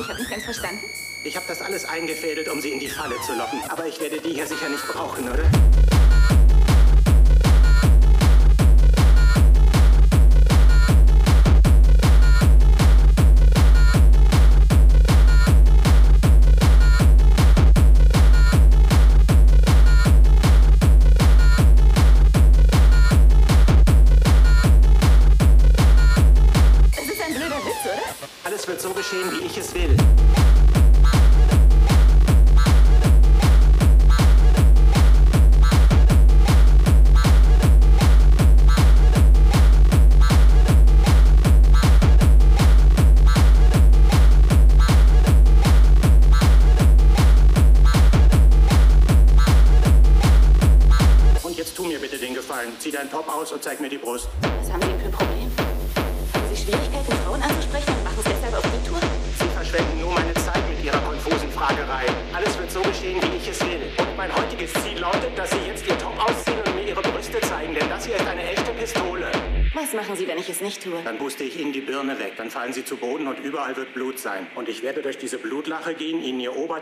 Ich habe nicht ganz verstanden. Ich habe das alles eingefädelt, um sie in die Falle zu locken. Aber ich werde die hier sicher nicht brauchen, oder?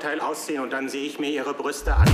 Oberteil ausziehen und dann sehe ich mir ihre Brüste an.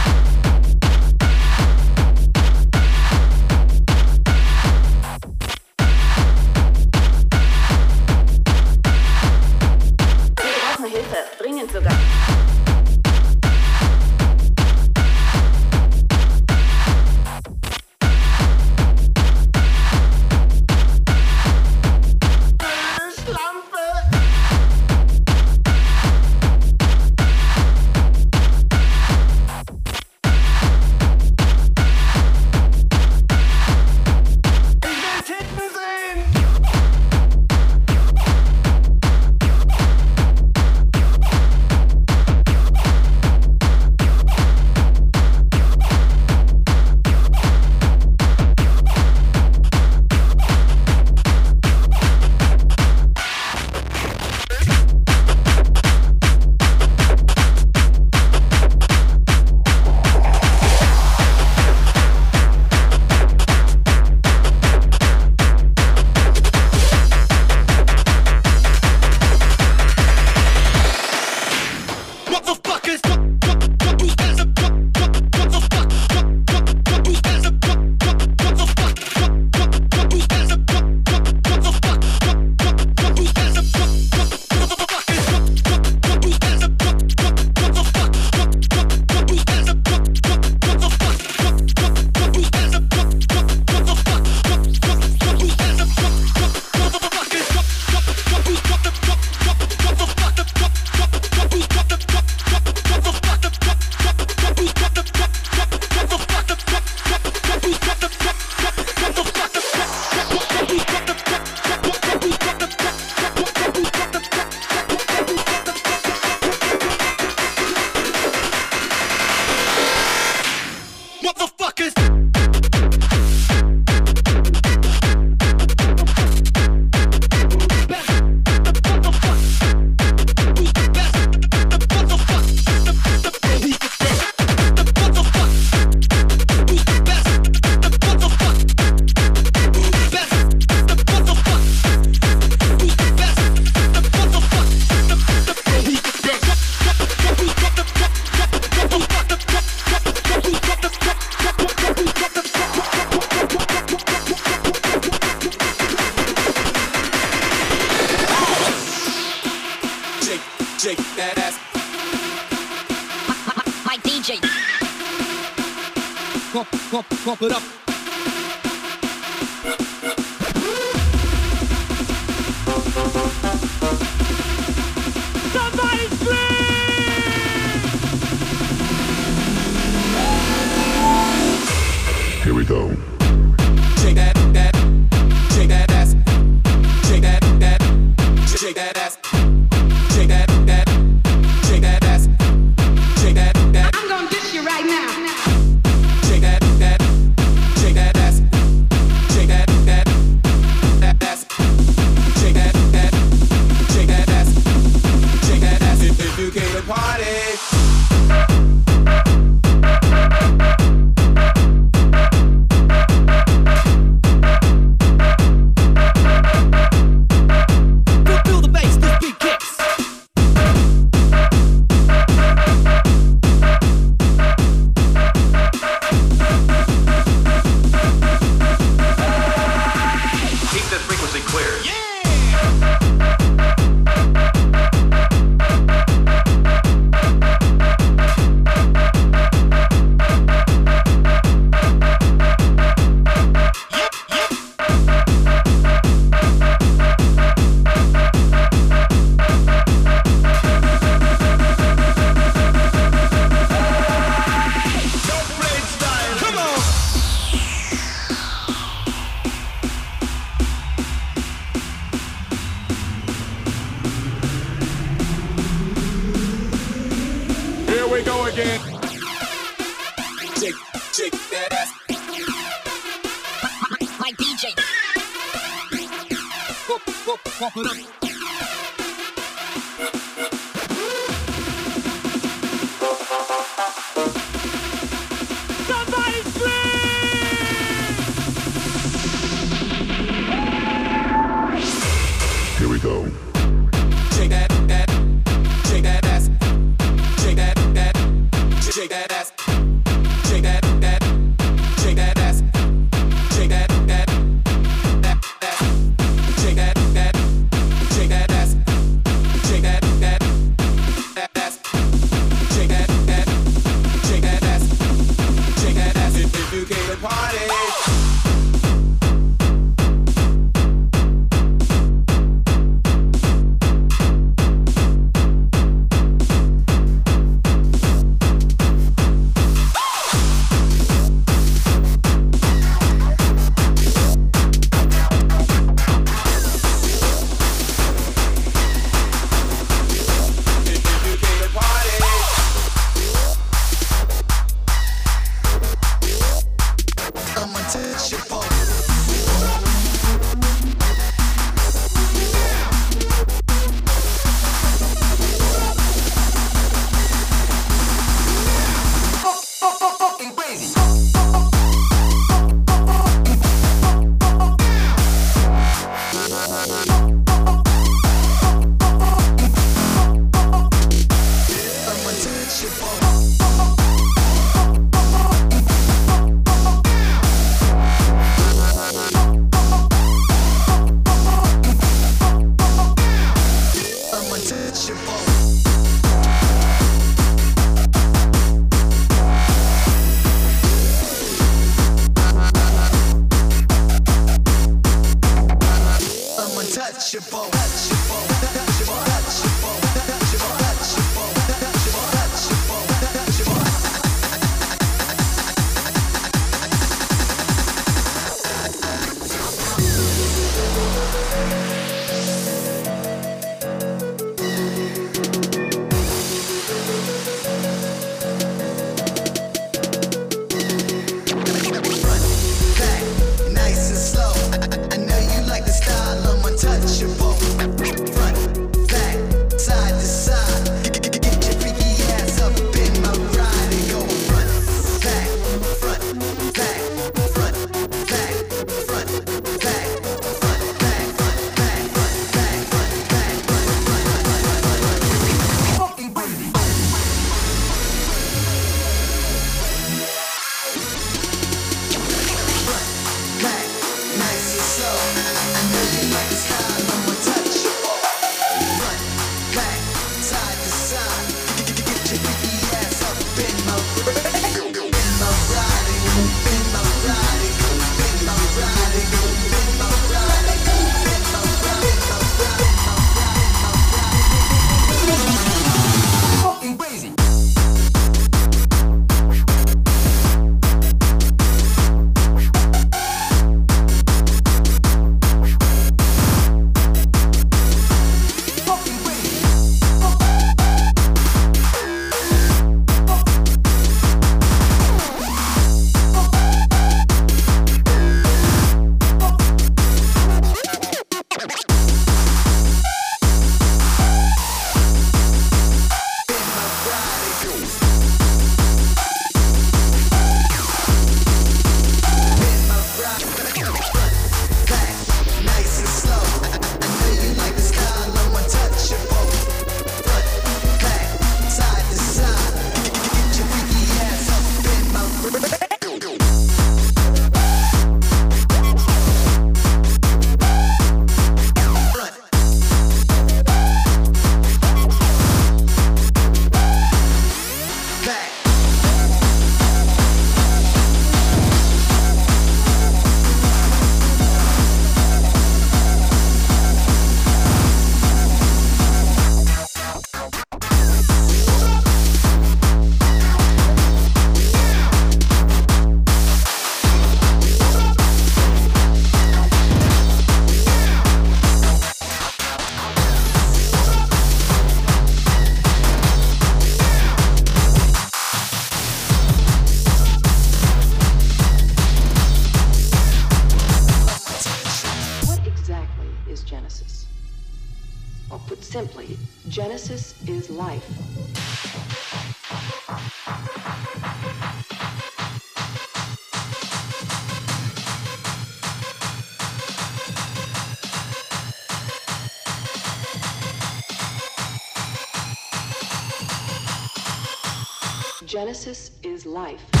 Genesis is life.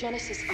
Genesis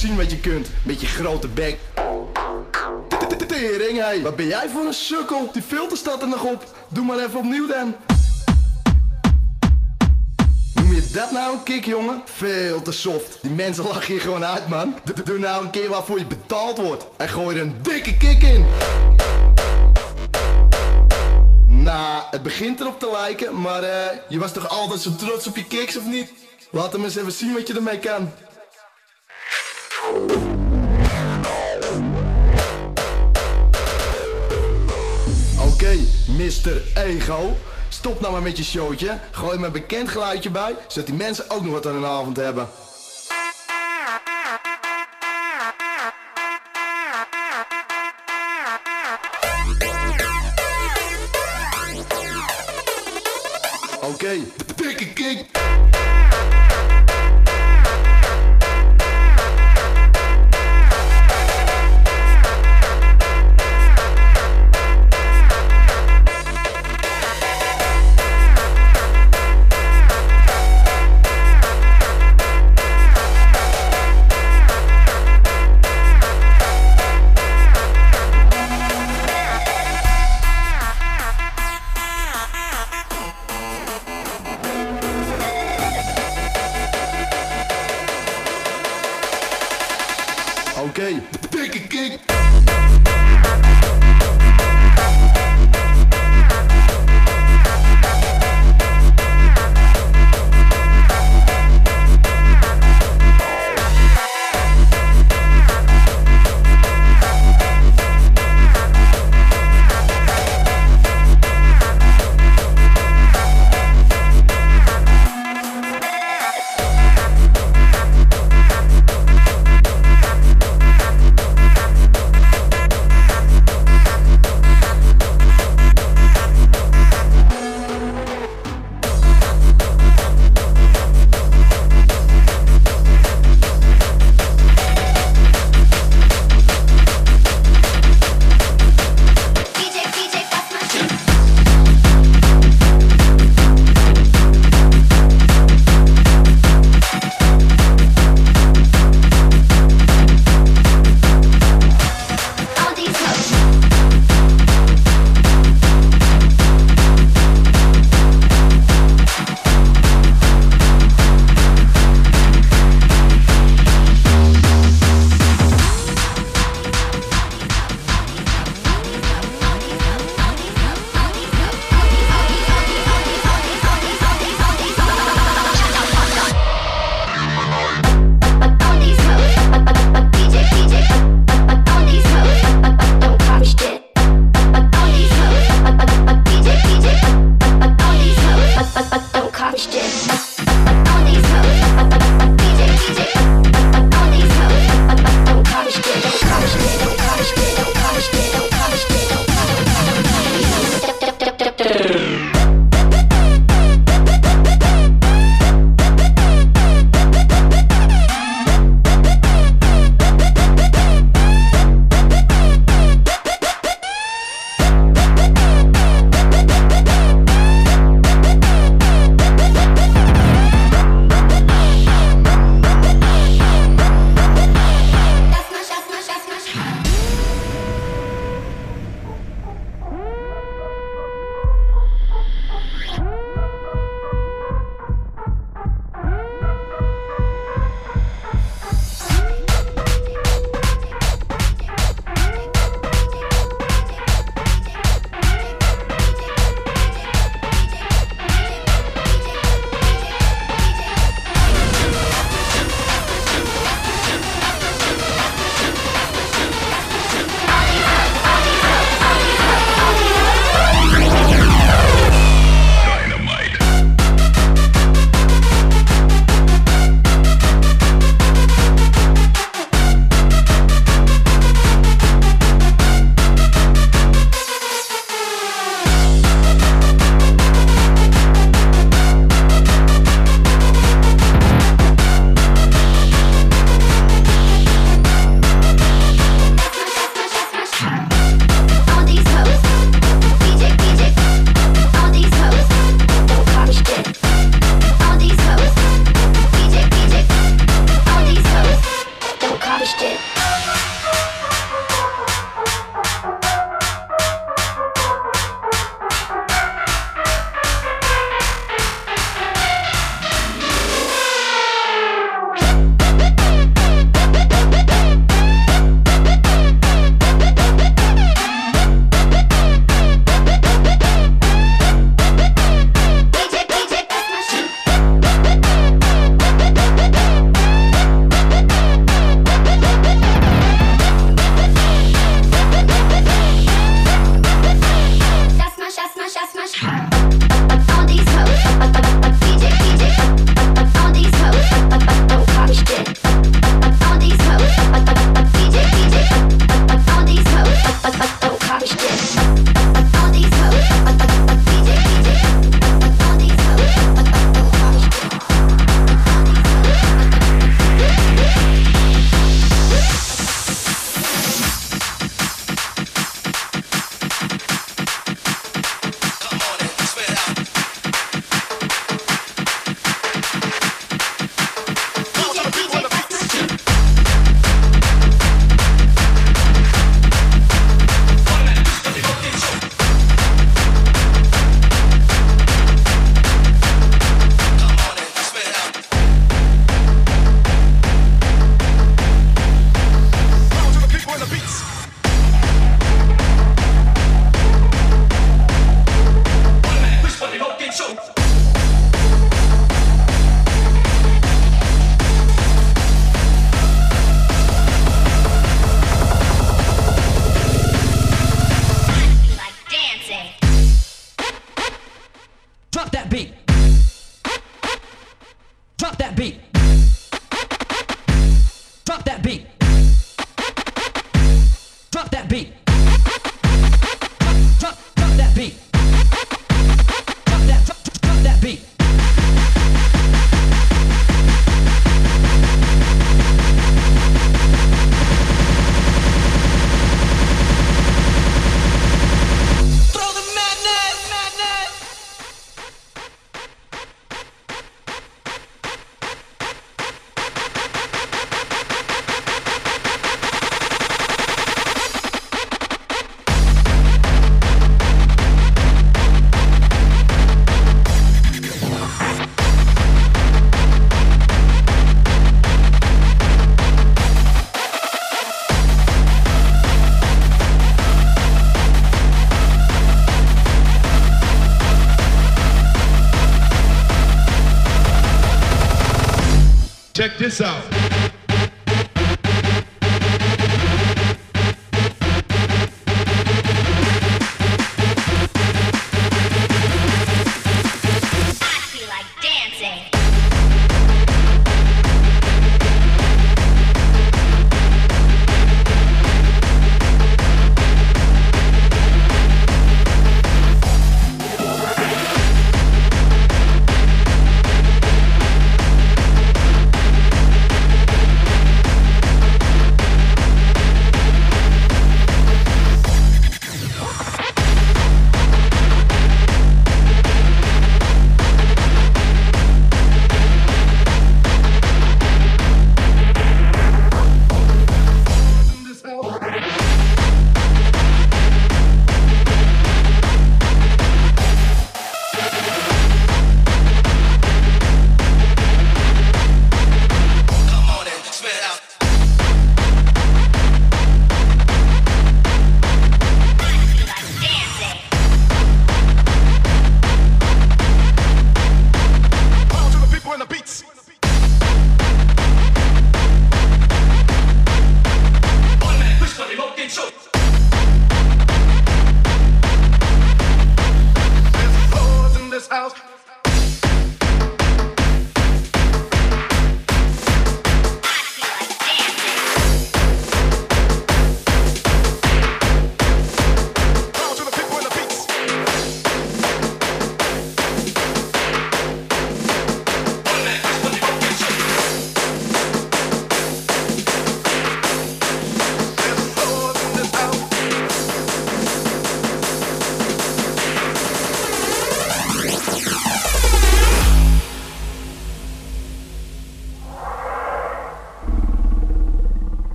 zien wat je kunt. Met je grote bek. Tering, hé. Wat ben jij voor een sukkel? Die filter staat er nog op. Doe maar even opnieuw dan. Noem je dat nou een kick, jongen? Veel te soft. Die mensen lachen je gewoon uit, man. Doe nou een keer waarvoor je betaald wordt. En gooi er een dikke kick in. Nou, het begint erop te lijken, maar eh, je was toch altijd zo trots op je kicks, of niet? Laat hem eens even zien wat je ermee kan. Mr. Ego. Stop nou maar met je showtje. Gooi me een bekend geluidje bij, zodat die mensen ook nog wat aan hun avond hebben. Oké, dikke kick.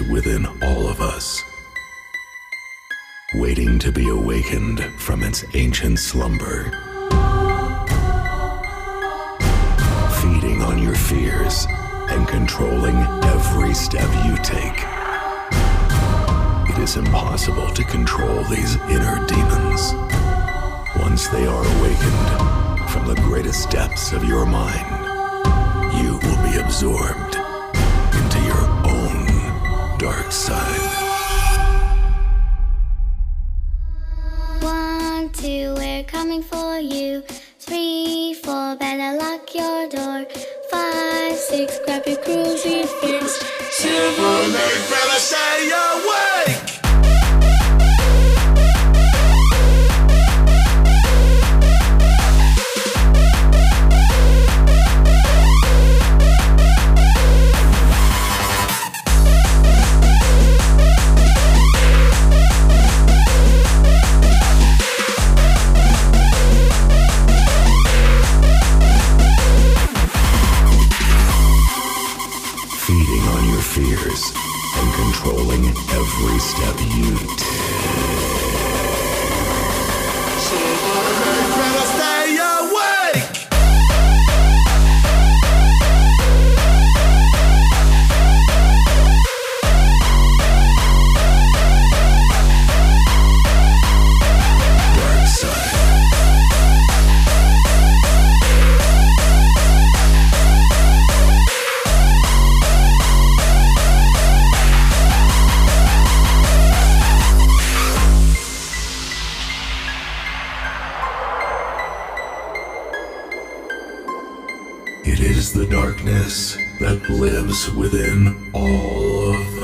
Within all of us, waiting to be awakened from its ancient slumber. Feeding on your fears and controlling every step you take. It is impossible to control these inner demons. Once they are awakened from the greatest depths of your mind, you will be absorbed dark side. One, two, we're coming for you. Three, four, better lock your door. Five, six, grab your crucifix. Seven, eight, better stay awake. Feeding controlling every step you take. Lives within all of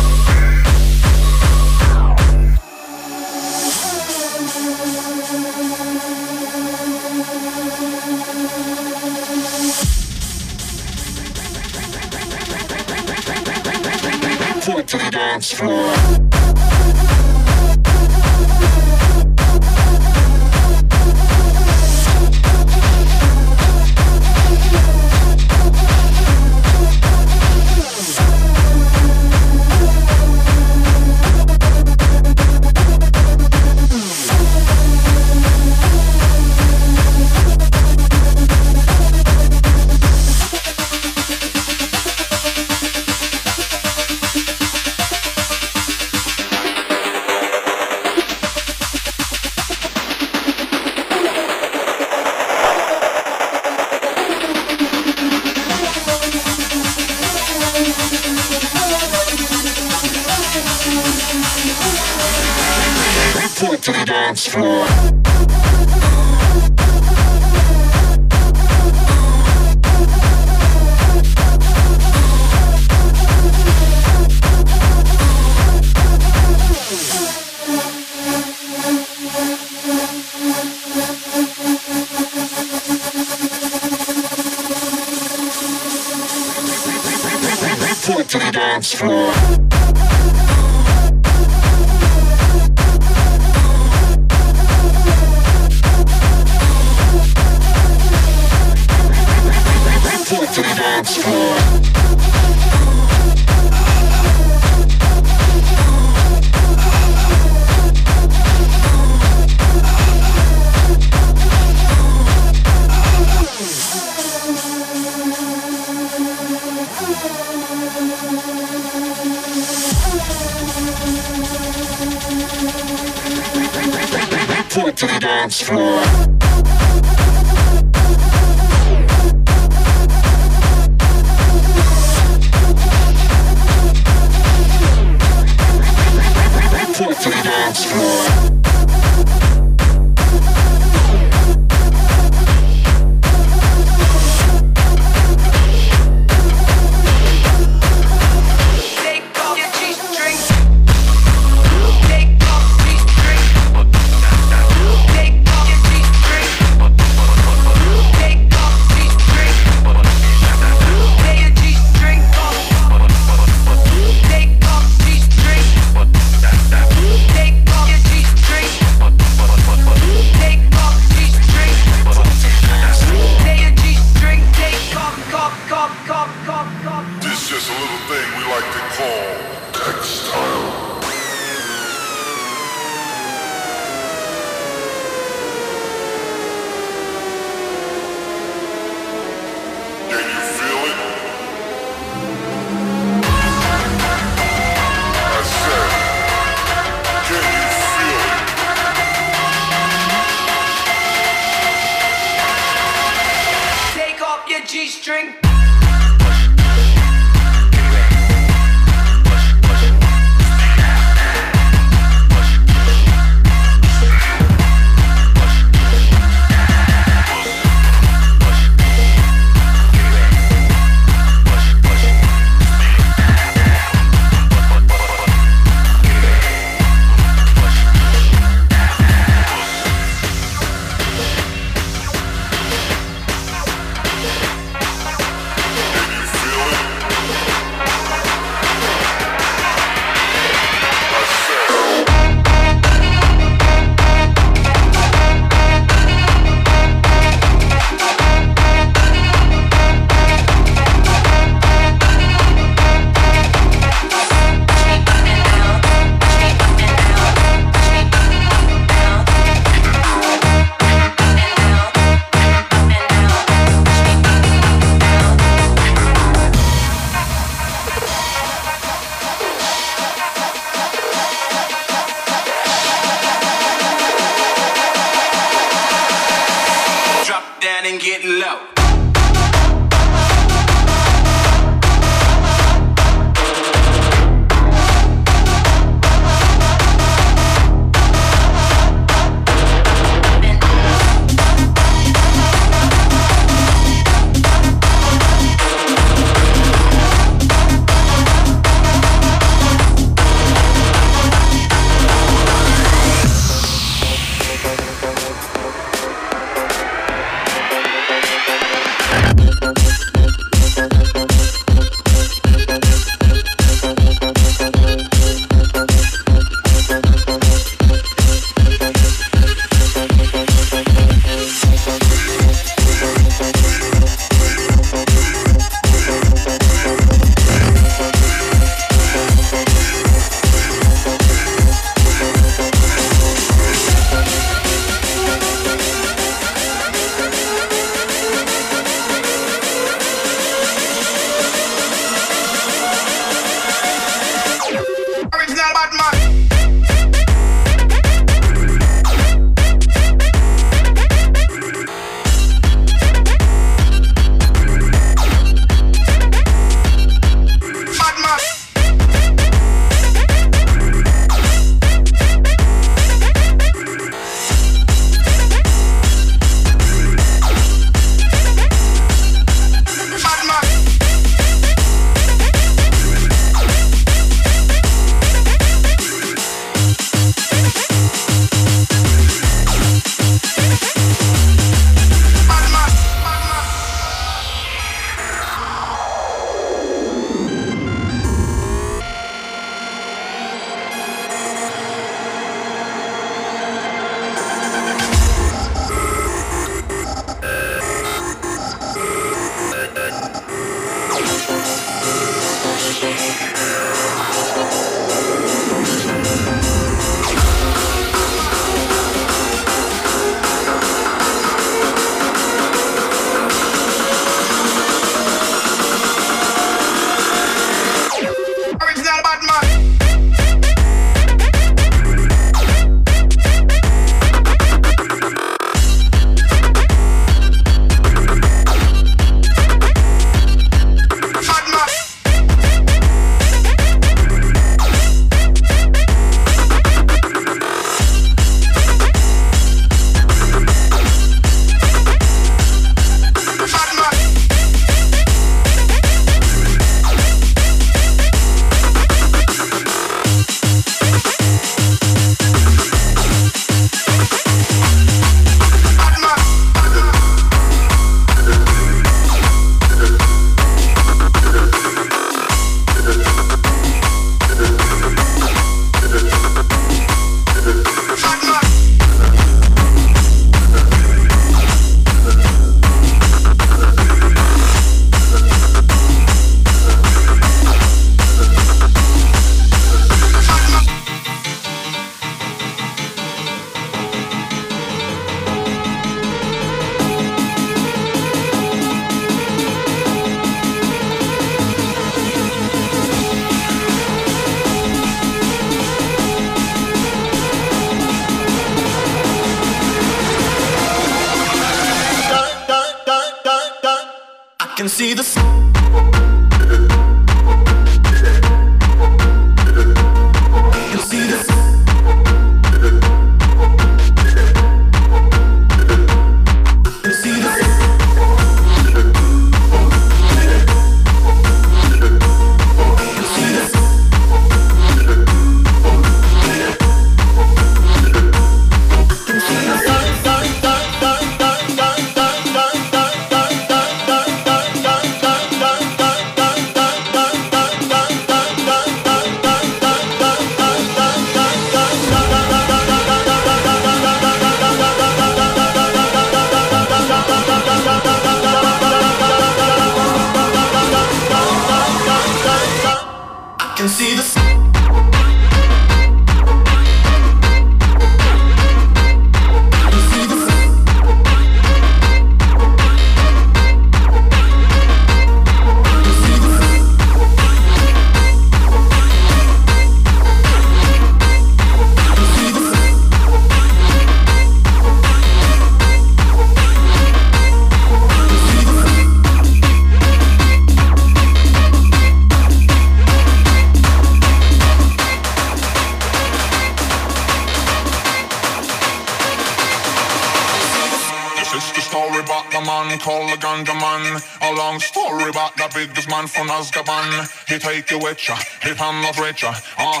he pan not with ya. Uh,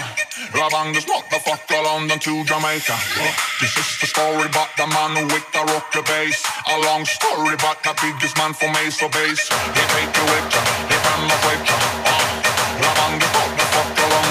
Rabang this motherfucker London to Jamaica. Uh, this is the story about the man with the rocker bass. A long story about the biggest man from Ace of Base. He take with ya, he not with ya. Uh, this motherfucker London to Jamaica.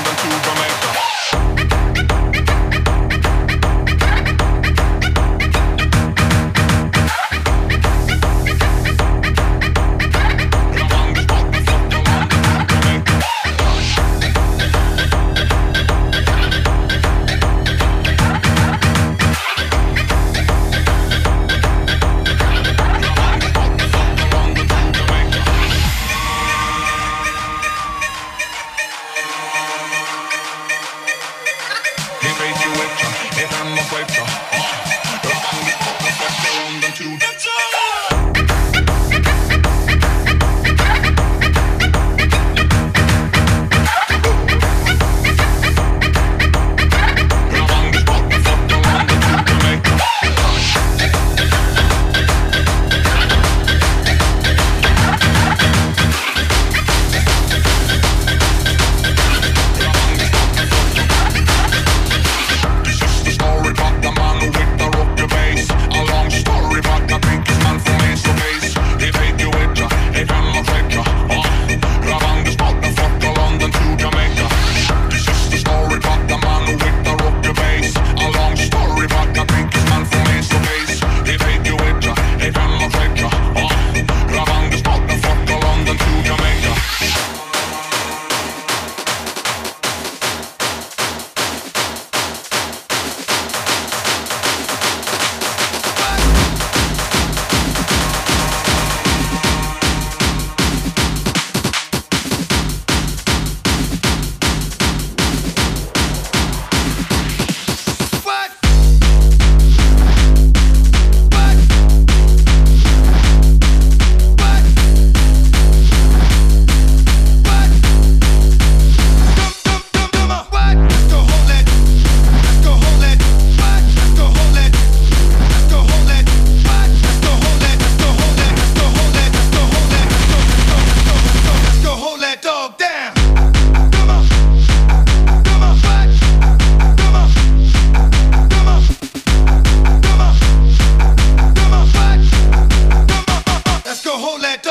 hold lot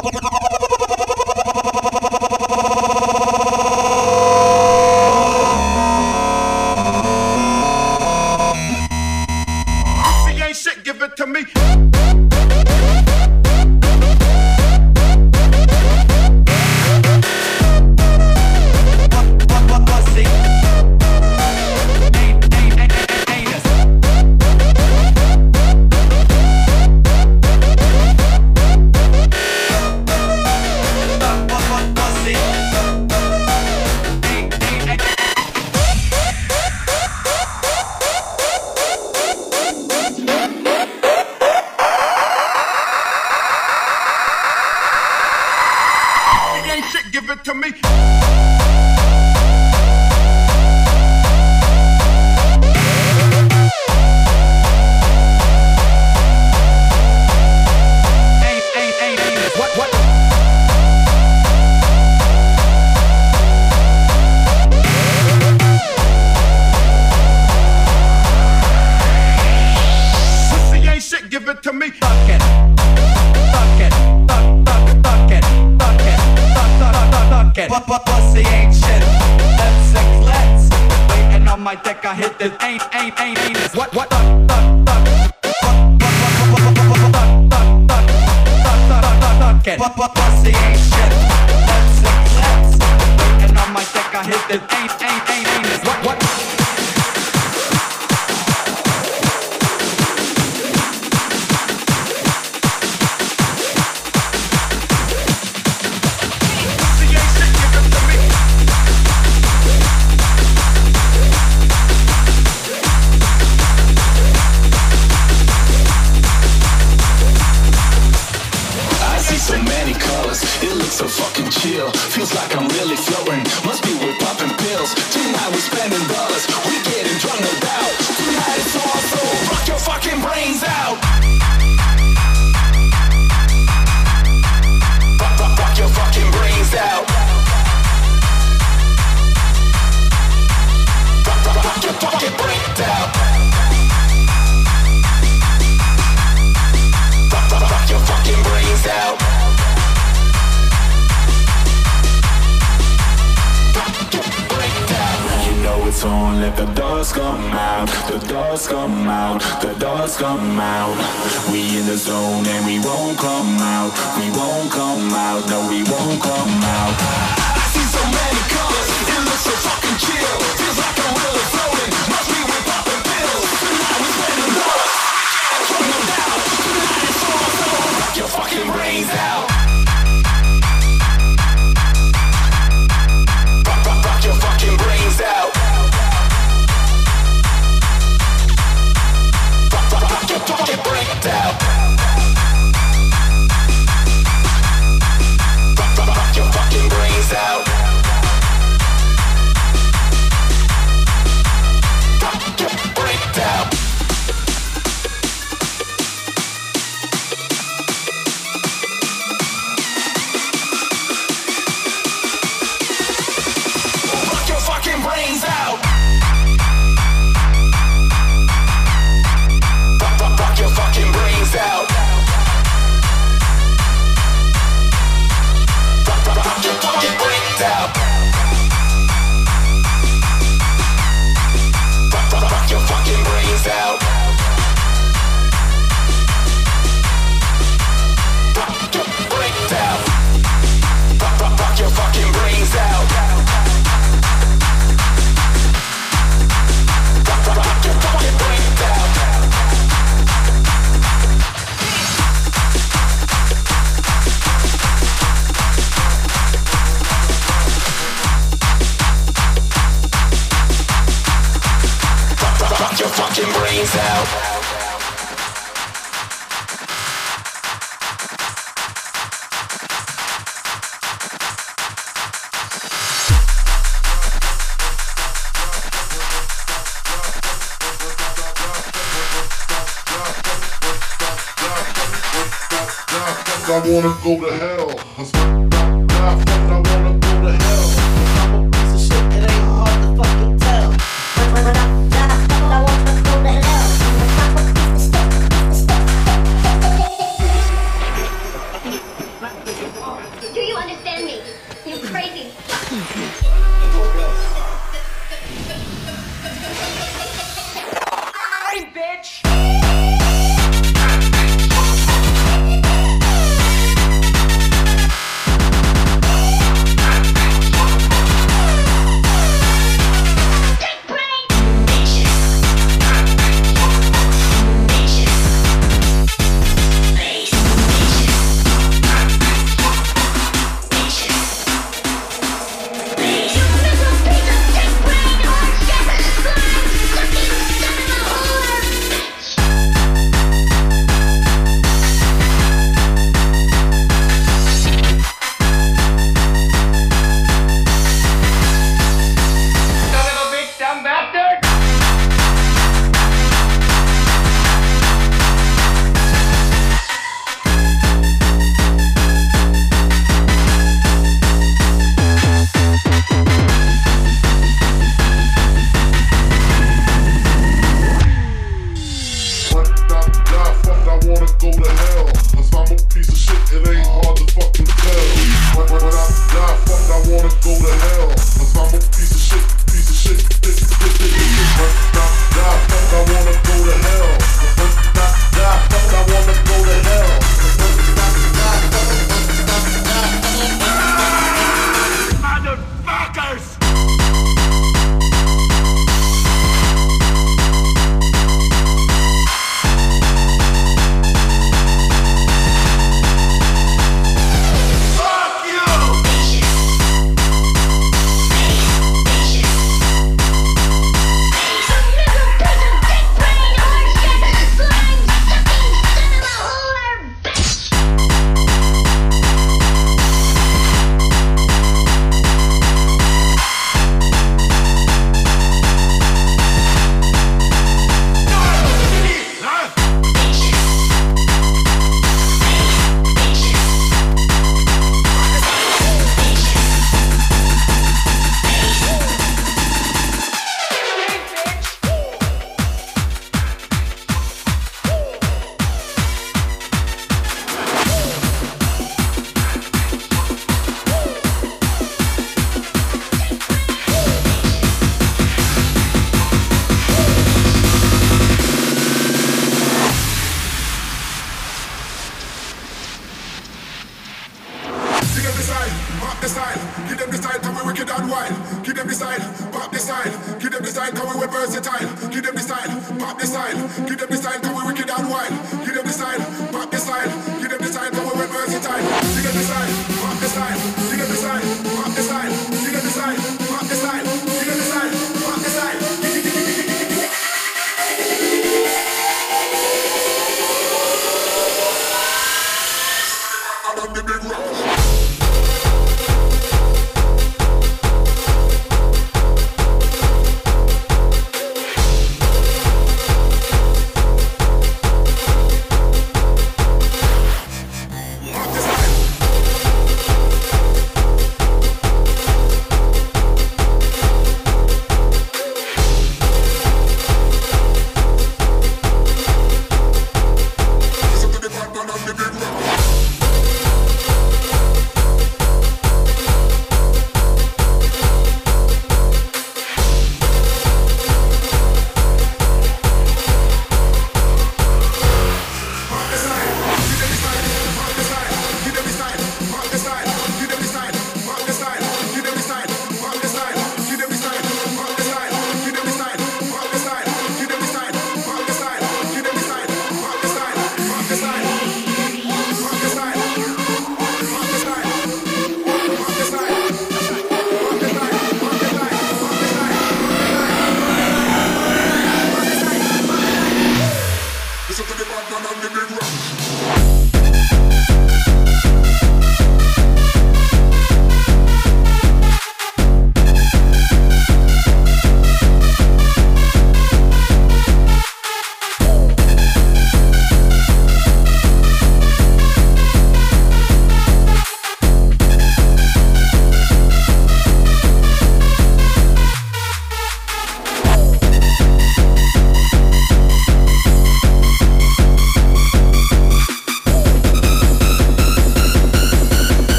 Oh, side, cause we versatile. Give them the style, pop the style, give them the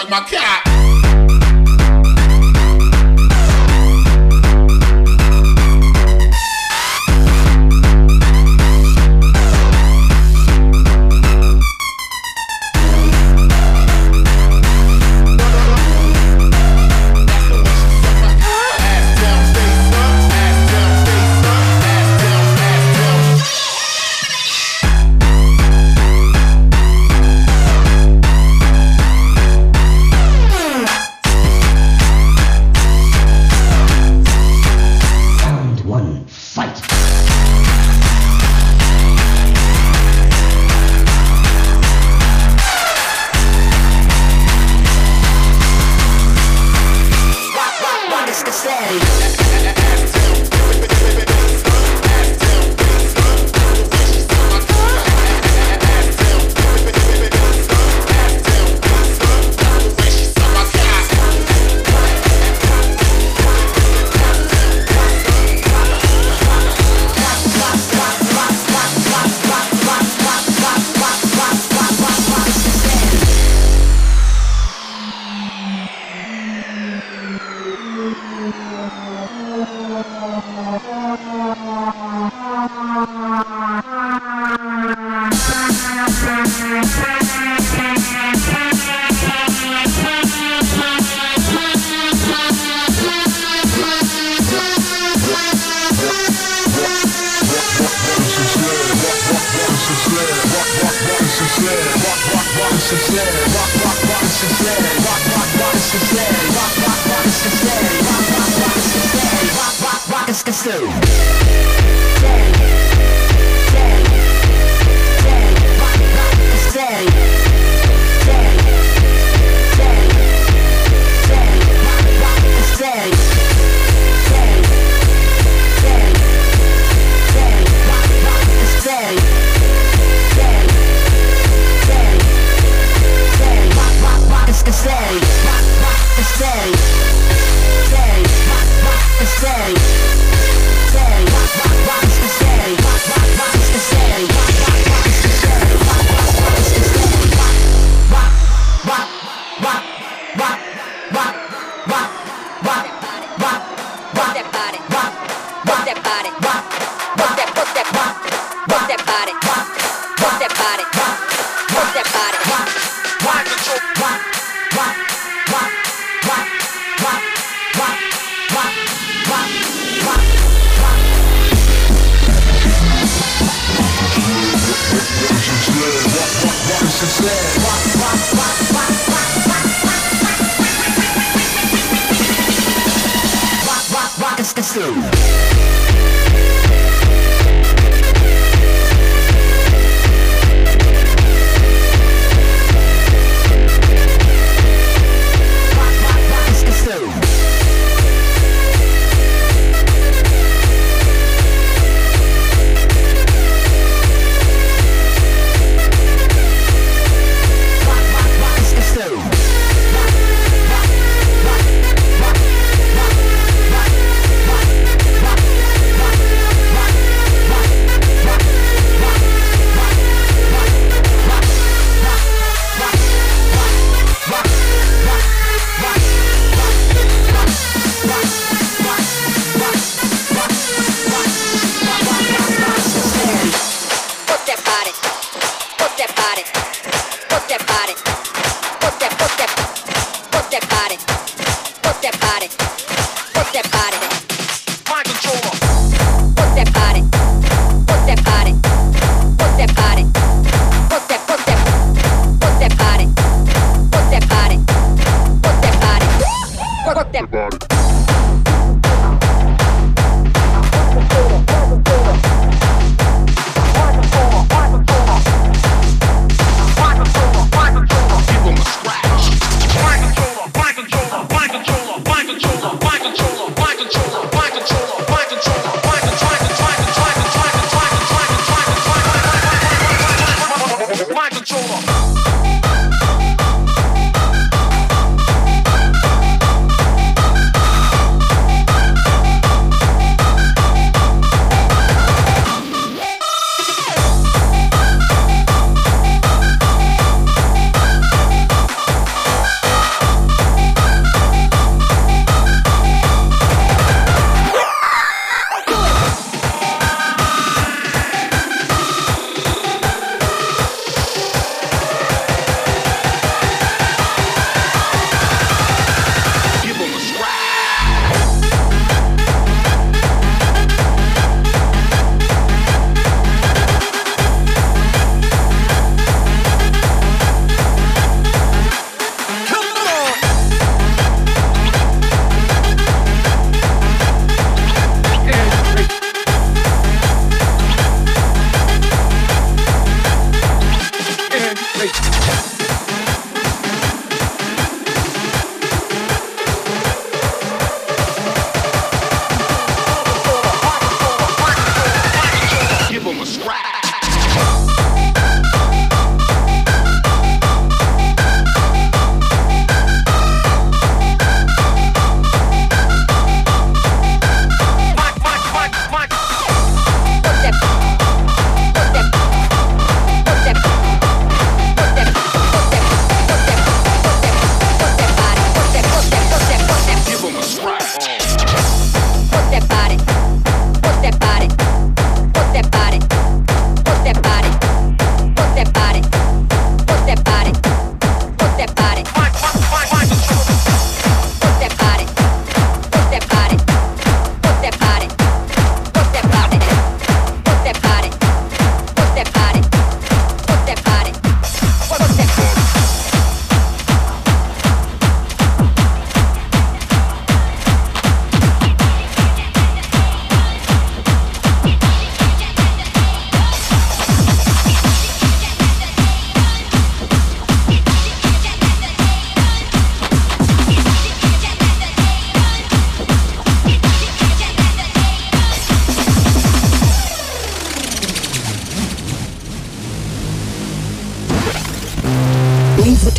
suck my cock.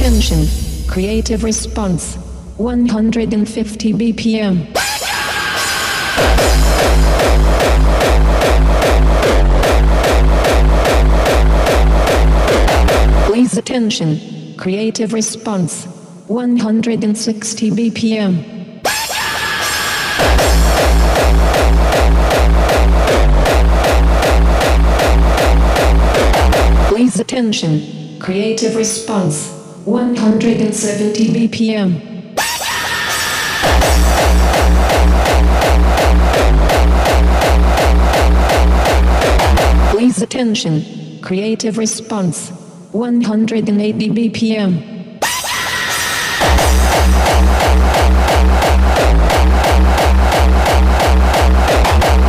Attention. Creative response. 150 BPM. Please attention. Creative response. 160 BPM. Please attention. Creative response. 170 BPM. Please attention. Creative response. 180 BPM.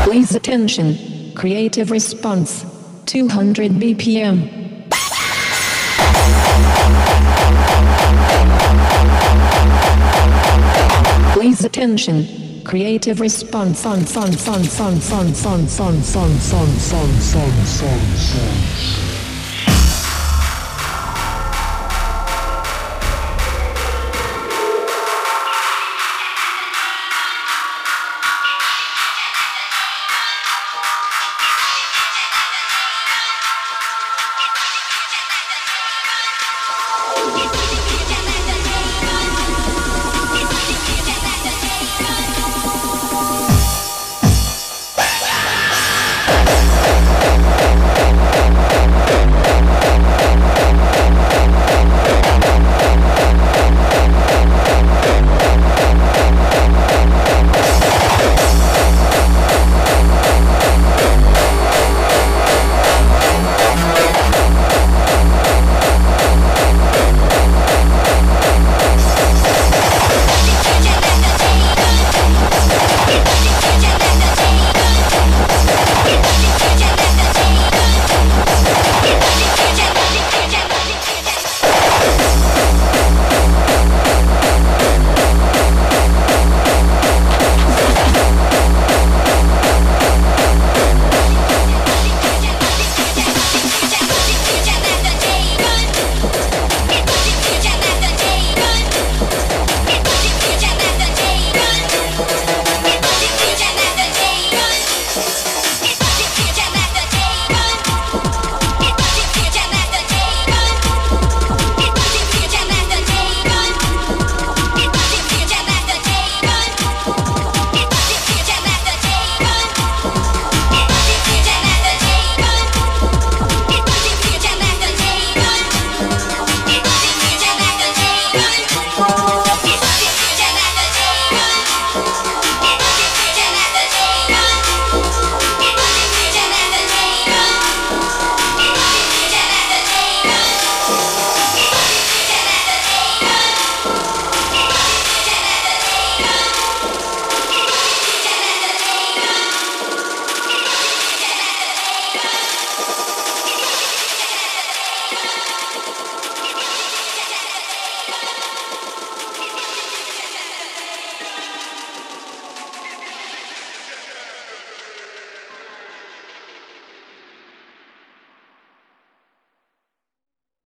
Please attention. Creative response. 200 BPM. Please attention. Creative response on.